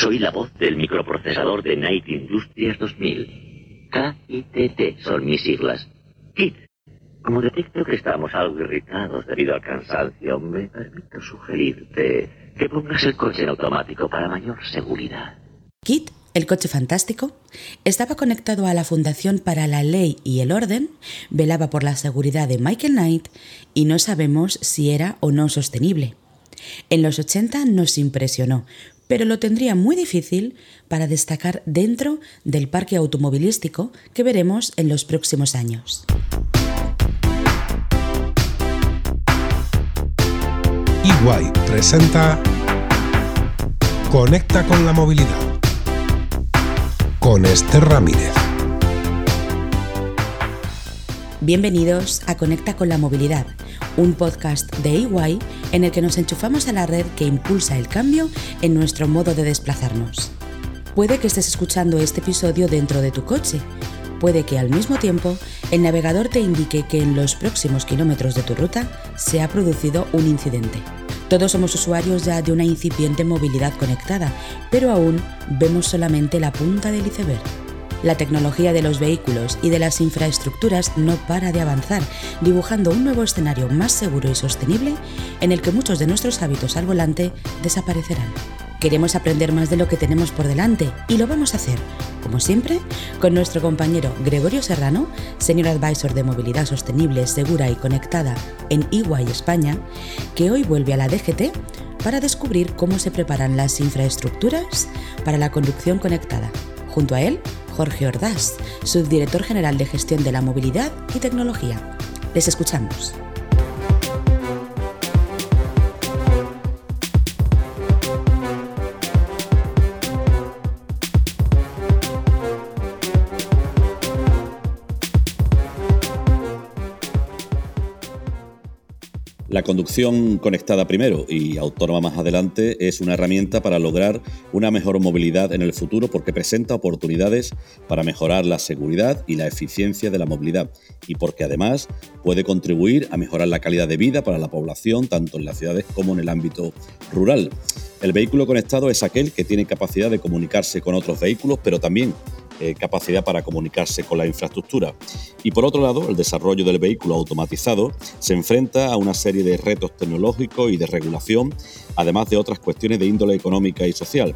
Soy la voz del microprocesador de Night Industries 2000. KITT son mis siglas. KIT. Como detecto que estamos algo irritados debido al cansancio, me permito sugerirte que pongas el coche en automático para mayor seguridad. KIT el coche fantástico estaba conectado a la Fundación para la Ley y el Orden, velaba por la seguridad de Michael Knight y no sabemos si era o no sostenible. En los 80 nos impresionó, pero lo tendría muy difícil para destacar dentro del parque automovilístico que veremos en los próximos años. Iguay presenta Conecta con la movilidad con Esther Ramírez. Bienvenidos a Conecta con la movilidad un podcast de EY en el que nos enchufamos a la red que impulsa el cambio en nuestro modo de desplazarnos. Puede que estés escuchando este episodio dentro de tu coche. Puede que al mismo tiempo el navegador te indique que en los próximos kilómetros de tu ruta se ha producido un incidente. Todos somos usuarios ya de una incipiente movilidad conectada, pero aún vemos solamente la punta del iceberg. La tecnología de los vehículos y de las infraestructuras no para de avanzar, dibujando un nuevo escenario más seguro y sostenible en el que muchos de nuestros hábitos al volante desaparecerán. Queremos aprender más de lo que tenemos por delante y lo vamos a hacer, como siempre, con nuestro compañero Gregorio Serrano, Senior Advisor de Movilidad Sostenible, Segura y Conectada en EY España, que hoy vuelve a la DGT para descubrir cómo se preparan las infraestructuras para la conducción conectada. Junto a él, Jorge Ordaz, subdirector general de gestión de la movilidad y tecnología. Les escuchamos. La conducción conectada primero y autónoma más adelante es una herramienta para lograr una mejor movilidad en el futuro porque presenta oportunidades para mejorar la seguridad y la eficiencia de la movilidad y porque además puede contribuir a mejorar la calidad de vida para la población tanto en las ciudades como en el ámbito rural. El vehículo conectado es aquel que tiene capacidad de comunicarse con otros vehículos, pero también eh, capacidad para comunicarse con la infraestructura. Y por otro lado, el desarrollo del vehículo automatizado se enfrenta a una serie de retos tecnológicos y de regulación, además de otras cuestiones de índole económica y social.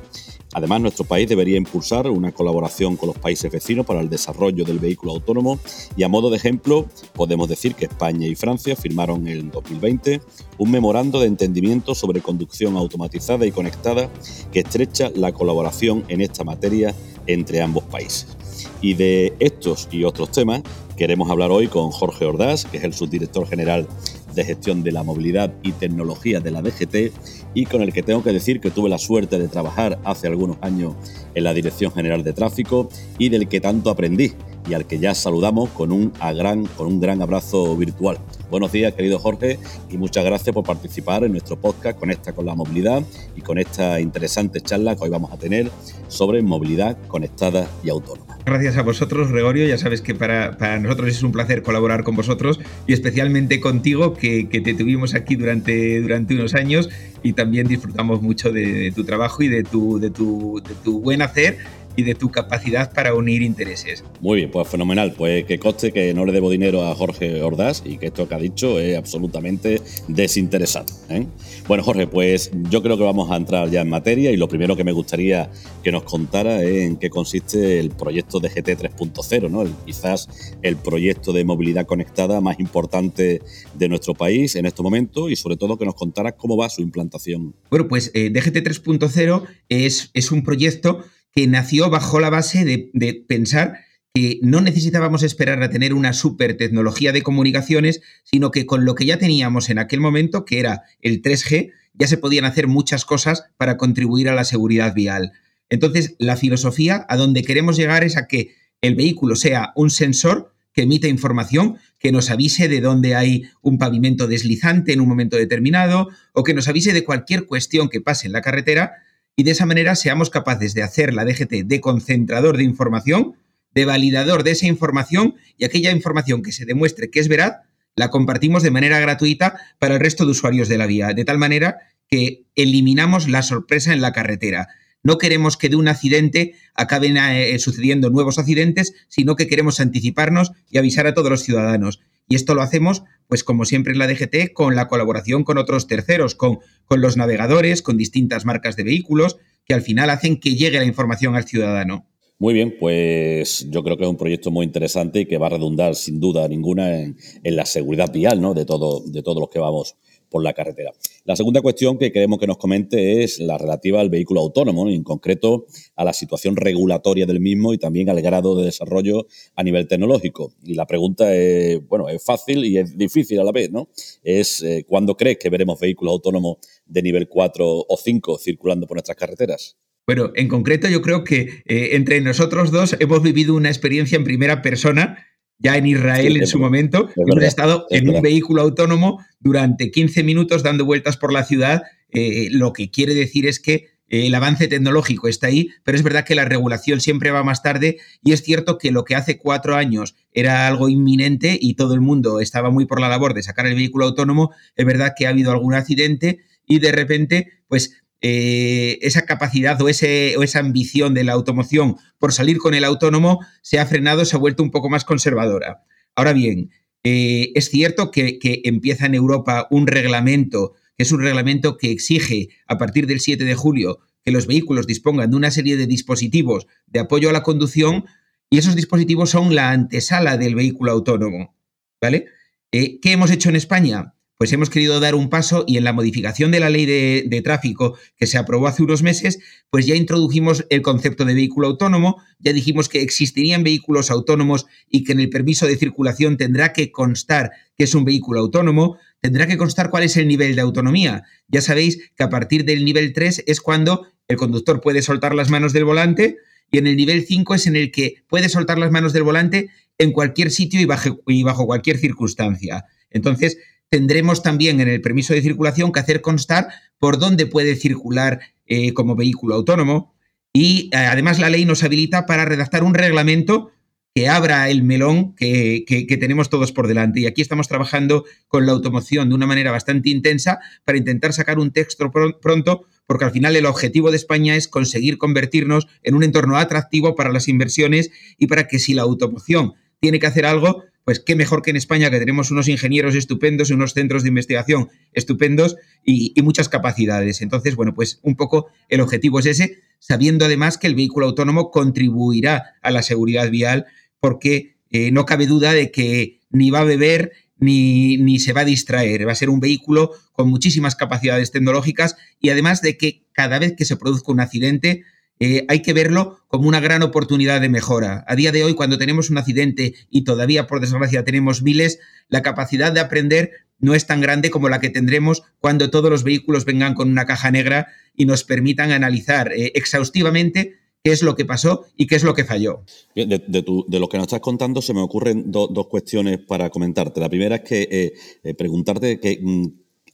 Además, nuestro país debería impulsar una colaboración con los países vecinos para el desarrollo del vehículo autónomo y a modo de ejemplo podemos decir que España y Francia firmaron en 2020 un memorando de entendimiento sobre conducción automatizada y conectada que estrecha la colaboración en esta materia entre ambos países. Y de estos y otros temas queremos hablar hoy con Jorge Ordaz, que es el subdirector general de gestión de la movilidad y tecnología de la DGT y con el que tengo que decir que tuve la suerte de trabajar hace algunos años en la Dirección General de Tráfico y del que tanto aprendí y al que ya saludamos con un, gran, con un gran abrazo virtual. Buenos días, querido Jorge, y muchas gracias por participar en nuestro podcast Conecta con la Movilidad y con esta interesante charla que hoy vamos a tener sobre movilidad conectada y autónoma. Gracias a vosotros, Gregorio. Ya sabes que para, nosotros es un placer colaborar con vosotros y especialmente contigo, que, te tuvimos aquí durante, durante unos años y también disfrutamos mucho de, tu trabajo y de tu, de tu, de tu buen hacer y de tu capacidad para unir intereses. Muy bien, pues fenomenal. Pues que coste que no le debo dinero a Jorge Ordaz y que esto que ha dicho es absolutamente desinteresado. ¿eh? Bueno, Jorge, pues yo creo que vamos a entrar ya en materia y lo primero que me gustaría que nos contara es en qué consiste el proyecto de GT 3.0, ¿no? quizás el proyecto de movilidad conectada más importante de nuestro país en este momento y sobre todo que nos contara cómo va su implantación. Bueno, pues eh, DGT 3.0 es, es un proyecto que nació bajo la base de, pensar que no necesitábamos esperar a tener una super tecnología de comunicaciones, sino que con lo que ya teníamos en aquel momento, que era el 3G, ya se podían hacer muchas cosas para contribuir a la seguridad vial. Entonces, la filosofía a donde queremos llegar es a que el vehículo sea un sensor que emita información, que nos avise de dónde hay un pavimento deslizante en un momento determinado o que nos avise de cualquier cuestión que pase en la carretera y de esa manera seamos capaces de hacer la DGT de concentrador de información, de validador de esa información y aquella información que se demuestre que es veraz, la compartimos de manera gratuita para el resto de usuarios de la vía, de tal manera que eliminamos la sorpresa en la carretera. No queremos que de un accidente acaben eh, sucediendo nuevos accidentes, sino que queremos anticiparnos y avisar a todos los ciudadanos. Y esto lo hacemos, pues como siempre en la DGT, con la colaboración con otros terceros, con, con los navegadores, con distintas marcas de vehículos, que al final hacen que llegue la información al ciudadano. Muy bien, pues yo creo que es un proyecto muy interesante y que va a redundar sin duda ninguna en, la seguridad vial ¿no? de, todo, de todos los que vamos por la carretera. La segunda cuestión que queremos que nos comente es la relativa al vehículo autónomo, y en concreto a la situación regulatoria del mismo y también al grado de desarrollo a nivel tecnológico. Y la pregunta es, bueno, es fácil y es difícil a la vez, ¿no? Es eh, ¿cuándo crees que veremos vehículos autónomos de nivel 4 o 5 circulando por nuestras carreteras? Bueno, en concreto yo creo que eh, entre nosotros dos hemos vivido una experiencia en primera persona, ya en Israel en su momento, hemos estado en un vehículo autónomo durante 15 minutos dando vueltas por la ciudad, eh, lo que quiere decir es que eh, el avance tecnológico está ahí, pero es verdad que la regulación siempre va más tarde y es cierto que lo que hace cuatro años era algo inminente y todo el mundo estaba muy por la labor de sacar el vehículo autónomo, es verdad que ha habido algún accidente y de repente, pues eh, esa capacidad o, esa ambición de la automoción por salir con el autónomo se ha frenado, se ha vuelto un poco más conservadora. Ahora bien, eh, es cierto que, empieza en Europa un reglamento, que es un reglamento que exige a partir del 7 de julio que los vehículos dispongan de una serie de dispositivos de apoyo a la conducción y esos dispositivos son la antesala del vehículo autónomo. ¿Vale? Eh, ¿Qué hemos hecho en España? Pues hemos querido dar un paso y en la modificación de la ley de, tráfico que se aprobó hace unos meses, pues ya introdujimos el concepto de vehículo autónomo, ya dijimos que existirían vehículos autónomos y que en el permiso de circulación tendrá que constar que es un vehículo autónomo, tendrá que constar cuál es el nivel de autonomía. Ya sabéis que a partir del nivel 3 es cuando el conductor puede soltar las manos del volante y en el nivel 5 es en el que puede soltar las manos del volante en cualquier sitio y bajo, y bajo cualquier circunstancia. Entonces, tendremos también en el permiso de circulación que hacer constar por dónde puede circular eh, como vehículo autónomo y eh, además la ley nos habilita para redactar un reglamento que abra el melón que, tenemos todos por delante. Y aquí estamos trabajando con la automoción de una manera bastante intensa para intentar sacar un texto pronto, porque al final el objetivo de España es conseguir convertirnos en un entorno atractivo para las inversiones y para que si la automoción tiene que hacer algo, pues qué mejor que en España, que tenemos unos ingenieros estupendos unos centros de investigación estupendos y, muchas capacidades. Entonces, bueno, pues un poco el objetivo es ese, sabiendo además que el vehículo autónomo contribuirá a la seguridad vial, porque eh, no cabe duda de que ni va a beber ni, ni, se va a distraer. Va a ser un vehículo con muchísimas capacidades tecnológicas y además de que cada vez que se produzca un accidente, eh, hay que verlo como una gran oportunidad de mejora. A día de hoy, cuando tenemos un accidente y todavía, por desgracia, tenemos miles, la capacidad de aprender no es tan grande como la que tendremos cuando todos los vehículos vengan con una caja negra y nos permitan analizar eh, exhaustivamente qué es lo que pasó y qué es lo que falló. de, lo que nos estás contando se me ocurren dos cuestiones para comentarte. La primera es que eh, preguntarte que mm,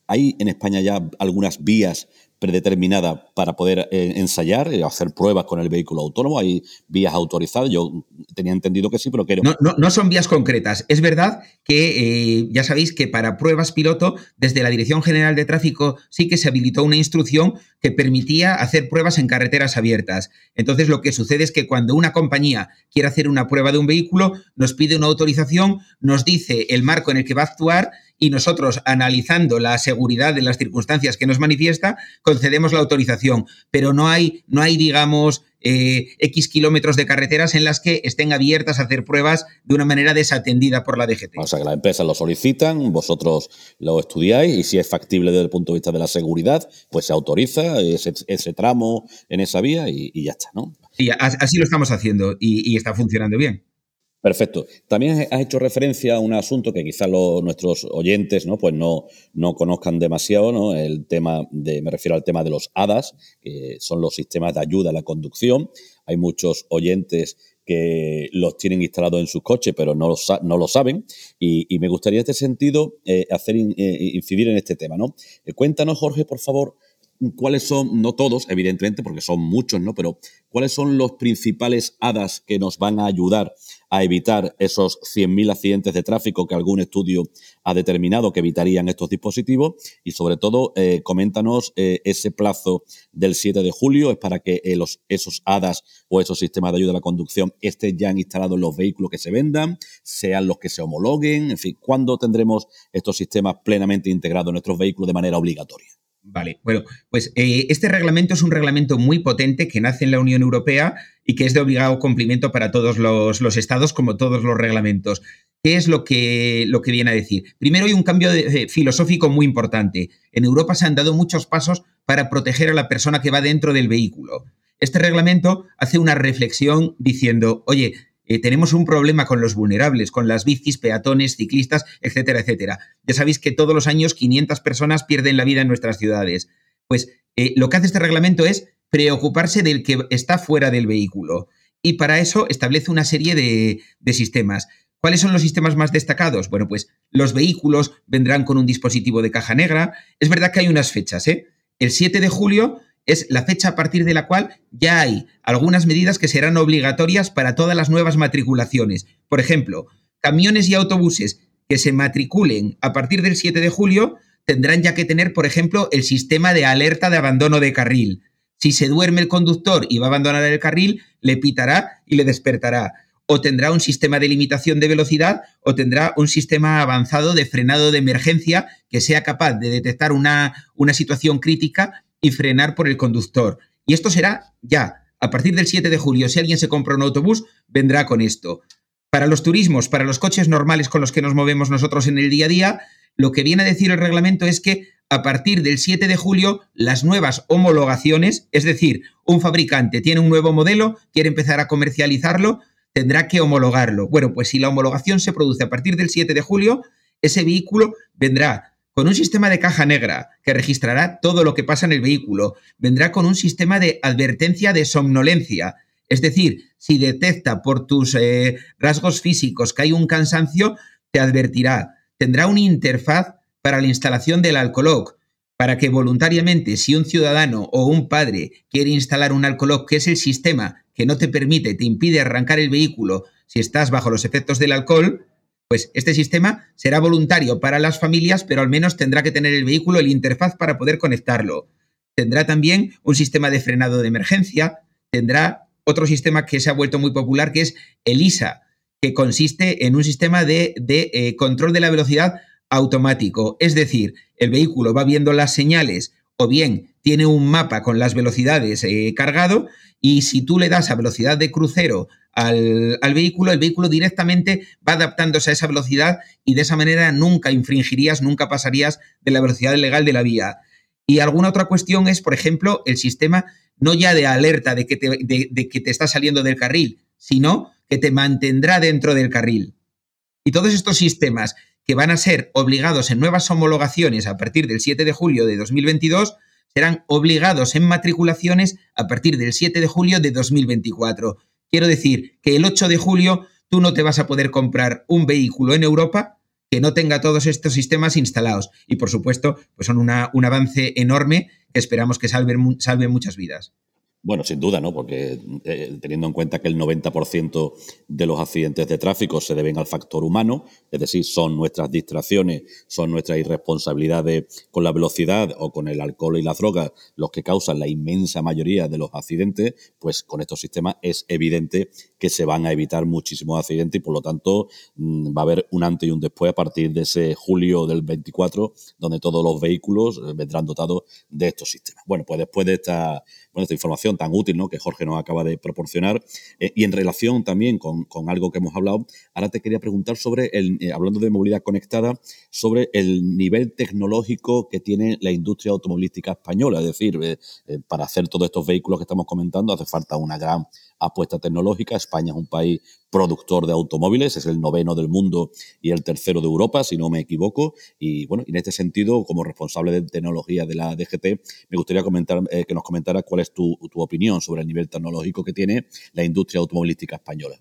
hay en España ya algunas vías predeterminada para poder eh, ensayar, y hacer pruebas con el vehículo autónomo. Hay vías autorizadas. Yo tenía entendido que sí, pero quiero. No, no, no son vías concretas. Es verdad que eh, ya sabéis que para pruebas piloto, desde la Dirección General de Tráfico sí que se habilitó una instrucción que permitía hacer pruebas en carreteras abiertas. Entonces, lo que sucede es que cuando una compañía quiere hacer una prueba de un vehículo, nos pide una autorización, nos dice el marco en el que va a actuar y nosotros, analizando la seguridad de las circunstancias que nos manifiesta, concedemos la autorización. Pero no hay, no hay digamos, eh, X kilómetros de carreteras en las que estén abiertas a hacer pruebas de una manera desatendida por la DGT. O sea, que las empresas lo solicitan, vosotros lo estudiáis y si es factible desde el punto de vista de la seguridad, pues se autoriza ese, tramo en esa vía y, ya está, ¿no? Sí, así lo estamos haciendo y está funcionando bien. Perfecto. También has hecho referencia a un asunto que quizás nuestros oyentes ¿no? Pues no, no conozcan demasiado, ¿no? El tema de, me refiero al tema de los HADAS, que son los sistemas de ayuda a la conducción. Hay muchos oyentes que los tienen instalados en sus coches, pero no lo, no lo saben. Y, me gustaría en este sentido eh, hacer eh, incidir en este tema. ¿no? Eh, cuéntanos, Jorge, por favor, cuáles son, no todos, evidentemente, porque son muchos, ¿no? Pero cuáles son los principales hadas que nos van a ayudar a evitar esos 100.000 accidentes de tráfico que algún estudio ha determinado que evitarían estos dispositivos y sobre todo eh, coméntanos eh, ese plazo del 7 de julio es para que eh, esos hadas o esos sistemas de ayuda a la conducción estén ya instalados en los vehículos que se vendan, sean los que se homologuen, en fin, ¿cuándo tendremos estos sistemas plenamente integrados en nuestros vehículos de manera obligatoria? Vale, bueno, pues eh, este reglamento es un reglamento muy potente que nace en la Unión Europea y que es de obligado cumplimiento para todos los, estados, como todos los reglamentos. ¿Qué es lo que, lo que viene a decir? Primero hay un cambio filosófico muy importante. En Europa se han dado muchos pasos para proteger a la persona que va dentro del vehículo. Este reglamento hace una reflexión diciendo, oye, eh, tenemos un problema con los vulnerables, con las bicis, peatones, ciclistas, etcétera, etcétera. Ya sabéis que todos los años 500 personas pierden la vida en nuestras ciudades. Pues eh, lo que hace este reglamento es preocuparse del que está fuera del vehículo. Y para eso establece una serie de, de sistemas. ¿Cuáles son los sistemas más destacados? Bueno, pues los vehículos vendrán con un dispositivo de caja negra. Es verdad que hay unas fechas, ¿eh? El 7 de julio es la fecha a partir de la cual ya hay algunas medidas que serán obligatorias para todas las nuevas matriculaciones. Por ejemplo, camiones y autobuses que se matriculen a partir del 7 de julio tendrán ya que tener, por ejemplo, el sistema de alerta de abandono de carril. Si se duerme el conductor y va a abandonar el carril, le pitará y le despertará. O tendrá un sistema de limitación de velocidad o tendrá un sistema avanzado de frenado de emergencia que sea capaz de detectar una, una situación crítica y frenar por el conductor. Y esto será ya. A partir del 7 de julio, si alguien se compra un autobús, vendrá con esto. Para los turismos, para los coches normales con los que nos movemos nosotros en el día a día, lo que viene a decir el reglamento es que a partir del 7 de julio, las nuevas homologaciones, es decir, un fabricante tiene un nuevo modelo, quiere empezar a comercializarlo, tendrá que homologarlo. Bueno, pues si la homologación se produce a partir del 7 de julio, ese vehículo vendrá con un sistema de caja negra que registrará todo lo que pasa en el vehículo. Vendrá con un sistema de advertencia de somnolencia. Es decir, si detecta por tus eh, rasgos físicos que hay un cansancio, te advertirá. Tendrá una interfaz para la instalación del alcoloc, para que voluntariamente, si un ciudadano o un padre quiere instalar un alcoloc, que es el sistema que no te permite, te impide arrancar el vehículo si estás bajo los efectos del alcohol, pues este sistema será voluntario para las familias, pero al menos tendrá que tener el vehículo el interfaz para poder conectarlo. Tendrá también un sistema de frenado de emergencia, tendrá otro sistema que se ha vuelto muy popular, que es el ISA, que consiste en un sistema de, eh, control de la velocidad automático. Es decir, el vehículo va viendo las señales o bien tiene un mapa con las velocidades eh, cargado y si tú le das a velocidad de crucero al, vehículo, el vehículo directamente va adaptándose a esa velocidad y de esa manera nunca infringirías, nunca pasarías de la velocidad legal de la vía. Y alguna otra cuestión es, por ejemplo, el sistema no ya de alerta de que de que te está saliendo del carril, sino que te mantendrá dentro del carril. Y todos estos sistemas que van a ser obligados en nuevas homologaciones a partir del 7 de julio de 2022 serán obligados en matriculaciones a partir del 7 de julio de 2024. Quiero decir que el 8 de julio tú no te vas a poder comprar un vehículo en Europa que no tenga todos estos sistemas instalados. Y por supuesto, pues son un avance enorme que esperamos que salve, salve muchas vidas. Bueno, sin duda, ¿no? Porque eh, teniendo en cuenta que el 90% de los accidentes de tráfico se deben al factor humano, es decir, son nuestras distracciones, son nuestras irresponsabilidades con la velocidad o con el alcohol y las drogas los que causan la inmensa mayoría de los accidentes, pues con estos sistemas es evidente que se van a evitar muchísimos accidentes y por lo tanto mm, va a haber un antes y un después a partir de ese julio del 24, donde todos los vehículos eh, vendrán dotados de estos sistemas. Bueno, pues después de esta esta información tan útil ¿no? que Jorge nos acaba de proporcionar. Eh, y en relación también con, algo que hemos hablado, ahora te quería preguntar sobre, el, eh, hablando de movilidad conectada, sobre el nivel tecnológico que tiene la industria automovilística española. Es decir, eh, para hacer todos estos vehículos que estamos comentando hace falta una gran apuesta tecnológica. España es un país productor de automóviles, es el noveno del mundo y el tercero de Europa, si no me equivoco. Y bueno, en este sentido, como responsable de tecnología de la DGT, me gustaría comentar, eh, que nos comentara cuál es tu, opinión sobre el nivel tecnológico que tiene la industria automovilística española.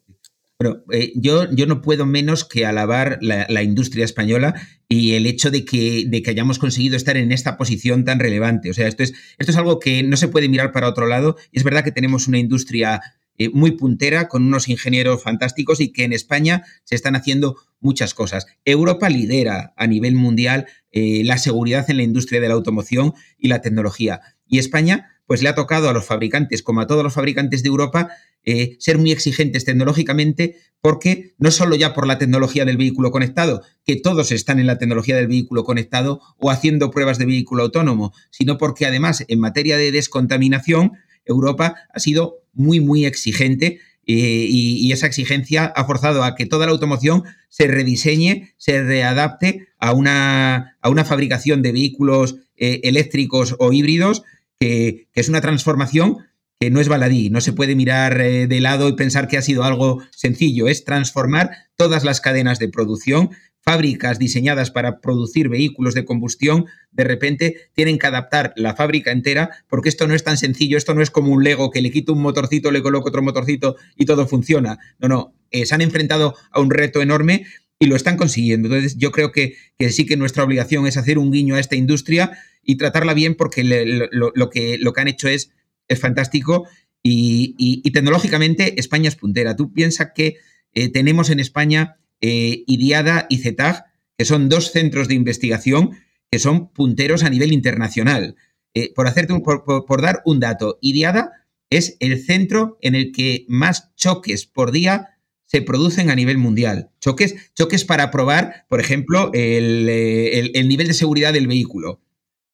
Bueno, eh, yo, yo no puedo menos que alabar la, industria española y el hecho de que, de que, hayamos conseguido estar en esta posición tan relevante. O sea, esto es, esto es algo que no se puede mirar para otro lado. Es verdad que tenemos una industria eh, muy puntera, con unos ingenieros fantásticos y que en España se están haciendo muchas cosas. Europa lidera a nivel mundial eh, la seguridad en la industria de la automoción y la tecnología. Y España, pues le ha tocado a los fabricantes, como a todos los fabricantes de Europa, eh, ser muy exigentes tecnológicamente, porque no solo ya por la tecnología del vehículo conectado, que todos están en la tecnología del vehículo conectado o haciendo pruebas de vehículo autónomo, sino porque además en materia de descontaminación, Europa ha sido muy, muy exigente eh, y, esa exigencia ha forzado a que toda la automoción se rediseñe, se readapte a una, a una fabricación de vehículos eh, eléctricos o híbridos, que, es una transformación que no es baladí, no se puede mirar eh, de lado y pensar que ha sido algo sencillo, es transformar todas las cadenas de producción, fábricas diseñadas para producir vehículos de combustión, de repente tienen que adaptar la fábrica entera, porque esto no es tan sencillo, esto no es como un Lego que le quito un motorcito, le coloco otro motorcito y todo funciona. No, no, eh, se han enfrentado a un reto enorme y lo están consiguiendo. Entonces, yo creo que, sí que nuestra obligación es hacer un guiño a esta industria y tratarla bien porque lo, que, lo que han hecho es es fantástico y, tecnológicamente España es puntera. Tú piensas que eh, tenemos en España eh, IDIADA y CETAG, que son dos centros de investigación que son punteros a nivel internacional. Eh, por, hacerte por, dar un dato, IDIADA es el centro en el que más choques por día se producen a nivel mundial. Choques, choques para probar, por ejemplo, el, el nivel de seguridad del vehículo,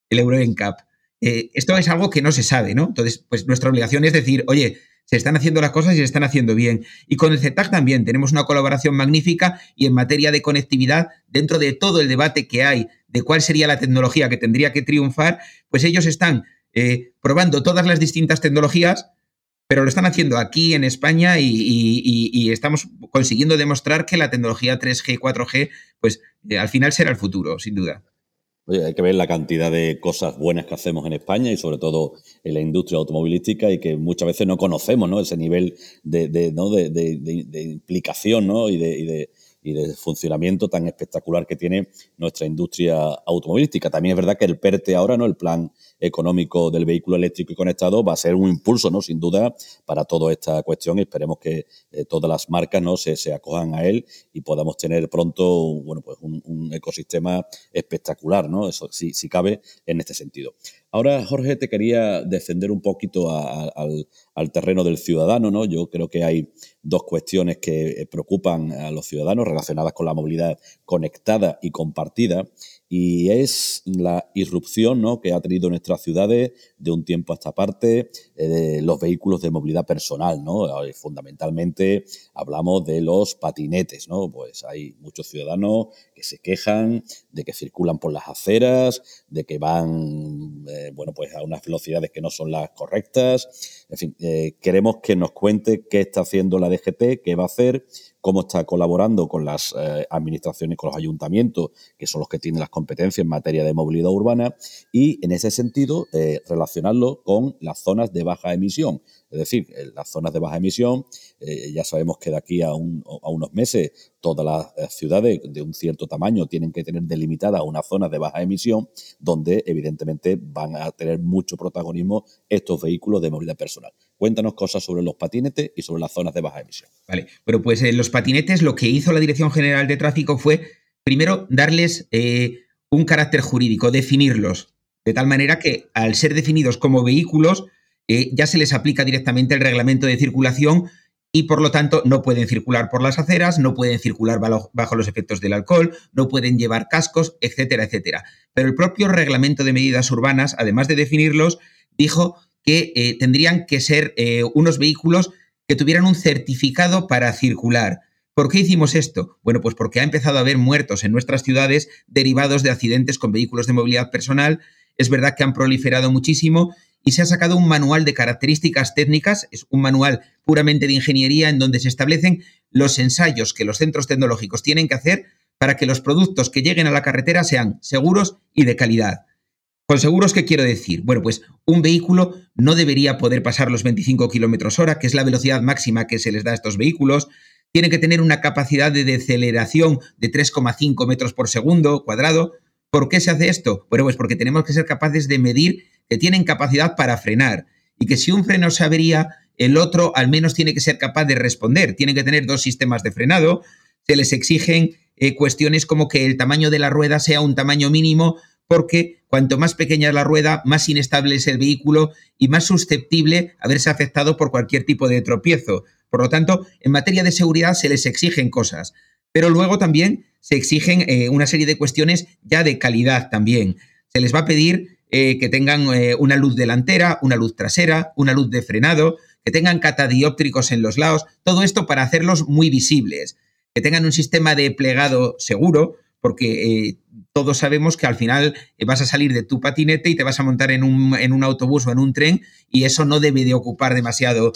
el Euro NCAP. Eh, esto es algo que no se sabe, ¿no? Entonces, pues nuestra obligación es decir, oye, se están haciendo las cosas y se están haciendo bien. Y con el CETAC también tenemos una colaboración magnífica y en materia de conectividad, dentro de todo el debate que hay de cuál sería la tecnología que tendría que triunfar, pues ellos están eh, probando todas las distintas tecnologías, pero lo están haciendo aquí en España y, estamos consiguiendo demostrar que la tecnología 3G, 4G, pues eh, al final será el futuro, sin duda. Oye, hay que ver la cantidad de cosas buenas que hacemos en España y sobre todo en la industria automovilística y que muchas veces no conocemos, ¿no? Ese nivel de, de, ¿no? de, de implicación, ¿no? Y de, y de funcionamiento tan espectacular que tiene nuestra industria automovilística. También es verdad que el PERTE ahora, ¿no? El plan económico del vehículo eléctrico y conectado va a ser un impulso, ¿no? Sin duda, para toda esta cuestión y esperemos que eh, todas las marcas, ¿no? Se, se, acojan a él y podamos tener pronto, bueno, pues un, ecosistema espectacular, ¿no? Eso sí, sí cabe en este sentido. Ahora, Jorge, te quería descender un poquito al, al, terreno del ciudadano, ¿no? Yo creo que hay dos cuestiones que eh, preocupan a los ciudadanos relacionadas con la movilidad conectada y compartida y es la irrupción ¿no? que ha tenido nuestras ciudades de un tiempo a esta parte eh, los vehículos de movilidad personal. ¿no? Fundamentalmente hablamos de los patinetes. ¿no? Pues hay muchos ciudadanos que se quejan de que circulan por las aceras, de que van eh, bueno, pues a unas velocidades que no son las correctas. En fin, eh, queremos que nos cuente qué está haciendo la DGT, qué va a hacer, cómo está colaborando con las eh, administraciones, con los ayuntamientos, que son los que tienen las competencias en materia de movilidad urbana, y en ese sentido eh, relacionarlo con las zonas de baja emisión. Es decir, las zonas de baja emisión, eh, ya sabemos que de aquí a, unos meses todas las ciudades de un cierto tamaño tienen que tener delimitada una zona de baja emisión donde evidentemente van a tener mucho protagonismo estos vehículos de movilidad personal. Cuéntanos cosas sobre los patinetes y sobre las zonas de baja emisión. Vale, pero pues en los patinetes lo que hizo la Dirección General de Tráfico fue, primero, darles eh, un carácter jurídico, definirlos, de tal manera que al ser definidos como vehículos, eh, ya se les aplica directamente el reglamento de circulación y por lo tanto no pueden circular por las aceras, no pueden circular bajo, los efectos del alcohol, no pueden llevar cascos, etcétera, etcétera. Pero el propio reglamento de medidas urbanas, además de definirlos, dijo que eh, tendrían que ser eh, unos vehículos que tuvieran un certificado para circular. ¿Por qué hicimos esto? Bueno, pues porque ha empezado a haber muertos en nuestras ciudades derivados de accidentes con vehículos de movilidad personal. Es verdad que han proliferado muchísimo y se ha sacado un manual de características técnicas, es un manual puramente de ingeniería en donde se establecen los ensayos que los centros tecnológicos tienen que hacer para que los productos que lleguen a la carretera sean seguros y de calidad. Con seguros, ¿qué quiero decir? Bueno, pues un vehículo no debería poder pasar los 25 kilómetros hora, que es la velocidad máxima que se les da a estos vehículos. tienen que tener una capacidad de deceleración de 3,5 metros por segundo cuadrado. ¿Por qué se hace esto? Bueno, pues porque tenemos que ser capaces de medir que tienen capacidad para frenar y que si un freno se avería, el otro al menos tiene que ser capaz de responder. Tienen que tener dos sistemas de frenado. Se les exigen eh, cuestiones como que el tamaño de la rueda sea un tamaño mínimo porque cuanto más pequeña es la rueda, más inestable es el vehículo y más susceptible a verse afectado por cualquier tipo de tropiezo. Por lo tanto, en materia de seguridad se les exigen cosas, pero luego también se exigen eh, una serie de cuestiones ya de calidad también. Se les va a pedir eh, que tengan eh, una luz delantera, una luz trasera, una luz de frenado, que tengan catadióptricos en los lados, todo esto para hacerlos muy visibles, que tengan un sistema de plegado seguro, porque todos sabemos que al final vas a salir de tu patinete y te vas a montar en un, en un autobús o en un tren y eso no debe de ocupar demasiado,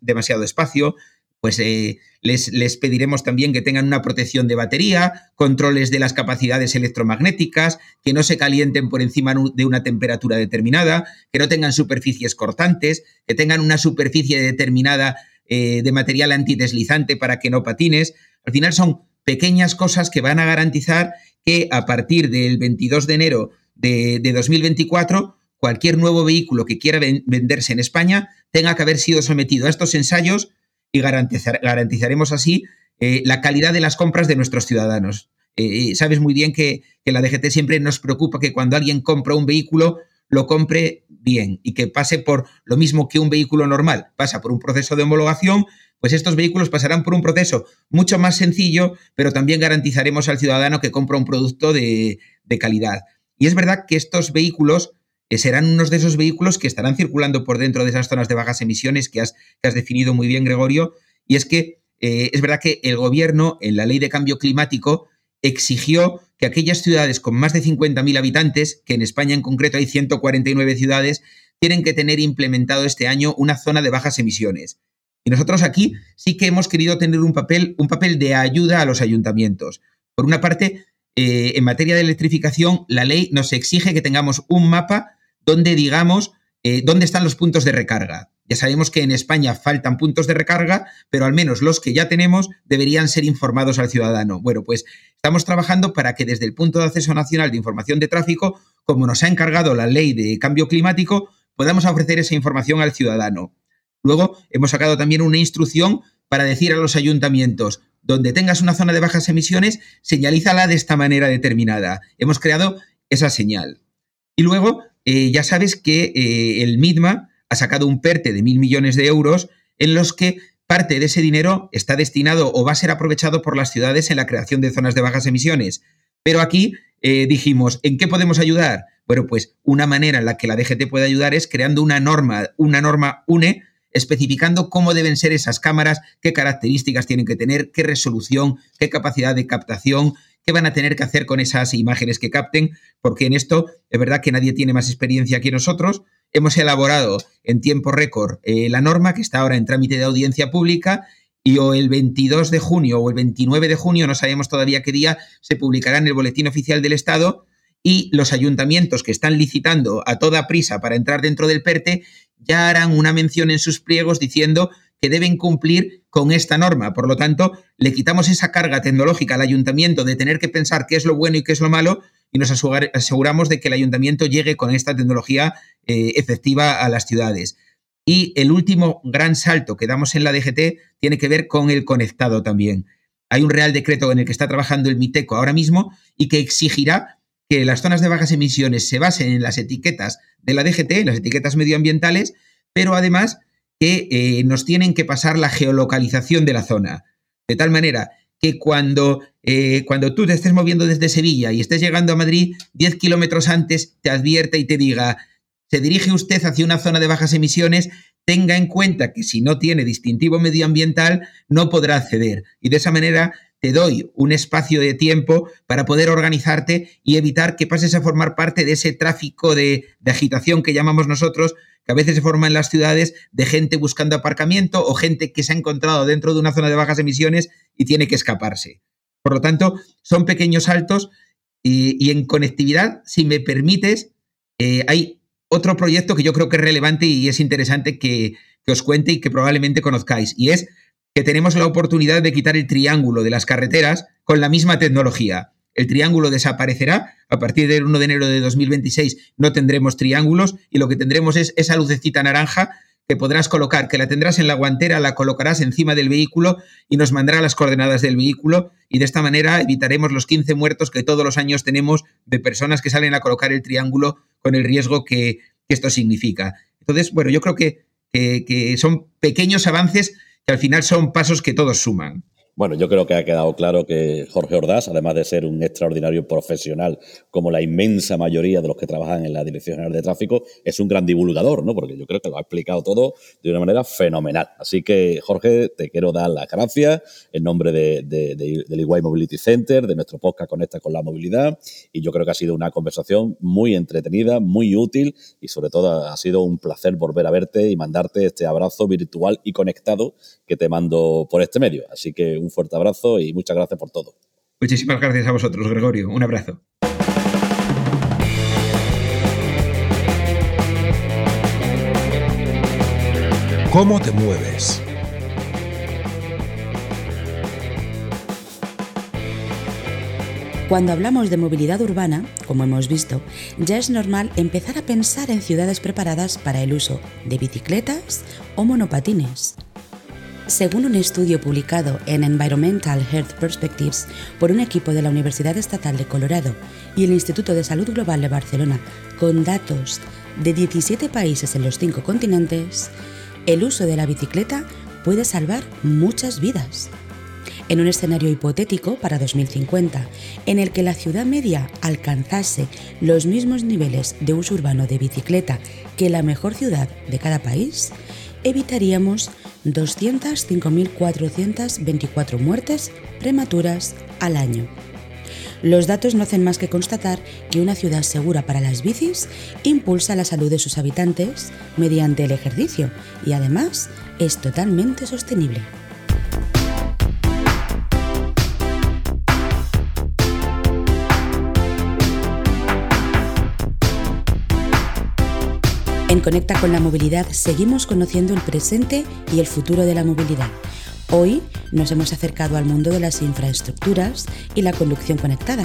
demasiado espacio. Pues eh, les, les, pediremos también que tengan una protección de batería, controles de las capacidades electromagnéticas, que no se calienten por encima de una temperatura determinada, que no tengan superficies cortantes, que tengan una superficie determinada eh, de material antideslizante para que no patines. Al final son pequeñas cosas que van a garantizar que a partir del 22 de enero de, 2024 cualquier nuevo vehículo que quiera venderse en España tenga que haber sido sometido a estos ensayos y garantizaremos así eh, la calidad de las compras de nuestros ciudadanos. Eh, eh, sabes muy bien que, que, la DGT siempre nos preocupa que cuando alguien compra un vehículo lo compre bien y que pase por lo mismo que un vehículo normal, pasa por un proceso de homologación, pues estos vehículos pasarán por un proceso mucho más sencillo, pero también garantizaremos al ciudadano que compra un producto de, calidad. Y es verdad que estos vehículos eh, serán unos de esos vehículos que estarán circulando por dentro de esas zonas de bajas emisiones que has, definido muy bien, Gregorio. Y es que eh, es verdad que el gobierno, en la ley de cambio climático, exigió que aquellas ciudades con más de 50.000 habitantes, que en España en concreto hay 149 ciudades, tienen que tener implementado este año una zona de bajas emisiones. Y nosotros aquí sí que hemos querido tener un papel, un papel de ayuda a los ayuntamientos. Por una parte, eh, en materia de electrificación, la ley nos exige que tengamos un mapa donde digamos eh, dónde están los puntos de recarga. Ya sabemos que en España faltan puntos de recarga, pero al menos los que ya tenemos deberían ser informados al ciudadano. Bueno, pues estamos trabajando para que desde el punto de acceso nacional de información de tráfico, como nos ha encargado la ley de cambio climático, podamos ofrecer esa información al ciudadano. Luego hemos sacado también una instrucción para decir a los ayuntamientos, donde tengas una zona de bajas emisiones, señalízala de esta manera determinada. Hemos creado esa señal. Y luego, eh, ya sabes que eh, el MIDMA ha sacado un PERTE de mil millones de euros en los que parte de ese dinero está destinado o va a ser aprovechado por las ciudades en la creación de zonas de bajas emisiones. Pero aquí eh, dijimos, ¿en qué podemos ayudar? Bueno, pues una manera en la que la DGT puede ayudar es creando una norma, una norma UNE especificando cómo deben ser esas cámaras, qué características tienen que tener, qué resolución, qué capacidad de captación, qué van a tener que hacer con esas imágenes que capten, porque en esto es verdad que nadie tiene más experiencia que nosotros. Hemos elaborado en tiempo récord eh, la norma que está ahora en trámite de audiencia pública y o el 22 de junio o el 29 de junio, no sabemos todavía qué día, se publicará en el Boletín Oficial del Estado y los ayuntamientos que están licitando a toda prisa para entrar dentro del PERTE ya harán una mención en sus pliegos diciendo que deben cumplir con esta norma. Por lo tanto, le quitamos esa carga tecnológica al ayuntamiento de tener que pensar qué es lo bueno y qué es lo malo y nos aseguramos de que el ayuntamiento llegue con esta tecnología eh, efectiva a las ciudades. Y el último gran salto que damos en la DGT tiene que ver con el conectado también. Hay un real decreto en el que está trabajando el MITECO ahora mismo y que exigirá que las zonas de bajas emisiones se basen en las etiquetas de la DGT, las etiquetas medioambientales, pero además que eh, nos tienen que pasar la geolocalización de la zona. De tal manera que cuando, eh, cuando tú te estés moviendo desde Sevilla y estés llegando a Madrid, 10 kilómetros antes te advierte y te diga, se dirige usted hacia una zona de bajas emisiones, tenga en cuenta que si no tiene distintivo medioambiental, no podrá acceder. Y de esa manera te doy un espacio de tiempo para poder organizarte y evitar que pases a formar parte de ese tráfico de, agitación que llamamos nosotros, que a veces se forma en las ciudades de gente buscando aparcamiento o gente que se ha encontrado dentro de una zona de bajas emisiones y tiene que escaparse. Por lo tanto, son pequeños saltos y, en conectividad, si me permites, eh, hay otro proyecto que yo creo que es relevante y es interesante que, que os cuente y que probablemente conozcáis, y es que tenemos la oportunidad de quitar el triángulo de las carreteras con la misma tecnología. El triángulo desaparecerá. A partir del 1 de enero de 2026 no tendremos triángulos y lo que tendremos es esa lucecita naranja que podrás colocar, que la tendrás en la guantera, la colocarás encima del vehículo y nos mandará las coordenadas del vehículo y de esta manera evitaremos los 15 muertos que todos los años tenemos de personas que salen a colocar el triángulo con el riesgo que, esto significa. Entonces, bueno, yo creo que, que son pequeños avances que al final son pasos que todos suman. Bueno, yo creo que ha quedado claro que Jorge Ordaz, además de ser un extraordinario profesional, como la inmensa mayoría de los que trabajan en la Dirección General de Tráfico, es un gran divulgador, ¿no? Porque yo creo que lo ha explicado todo de una manera fenomenal. Así que, Jorge, te quiero dar las gracias en nombre de, del Iguay Mobility Center, de nuestro podcast Conecta con la Movilidad. Y yo creo que ha sido una conversación muy entretenida, muy útil y, sobre todo, ha sido un placer volver a verte y mandarte este abrazo virtual y conectado que te mando por este medio. Así que un fuerte abrazo y muchas gracias por todo. Muchísimas gracias a vosotros, Gregorio. Un abrazo. ¿Cómo te mueves? Cuando hablamos de movilidad urbana, como hemos visto, ya es normal empezar a pensar en ciudades preparadas para el uso de bicicletas o monopatines. Según un estudio publicado en Environmental Health Perspectives por un equipo de la Universidad Estatal de Colorado y el Instituto de Salud Global de Barcelona, con datos de 17 países en los cinco continentes, el uso de la bicicleta puede salvar muchas vidas. En un escenario hipotético para 2050, en el que la ciudad media alcanzase los mismos niveles de uso urbano de bicicleta que la mejor ciudad de cada país, evitaríamos 205.424 muertes prematuras al año. Los datos no hacen más que constatar que una ciudad segura para las bicis impulsa la salud de sus habitantes mediante el ejercicio y además es totalmente sostenible. En Conecta con la Movilidad seguimos conociendo el presente y el futuro de la movilidad. Hoy nos hemos acercado al mundo de las infraestructuras y la conducción conectada.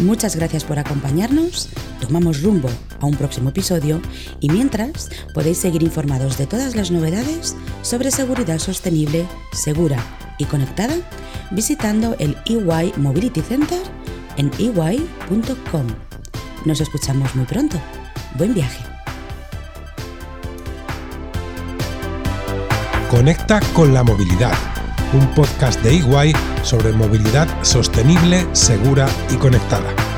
Muchas gracias por acompañarnos, tomamos rumbo a un próximo episodio y mientras podéis seguir informados de todas las novedades sobre seguridad sostenible, segura y conectada visitando el EY Mobility Center en ey.com. Nos escuchamos muy pronto. Buen viaje. Conecta con la movilidad, un podcast de Iguay sobre movilidad sostenible, segura y conectada.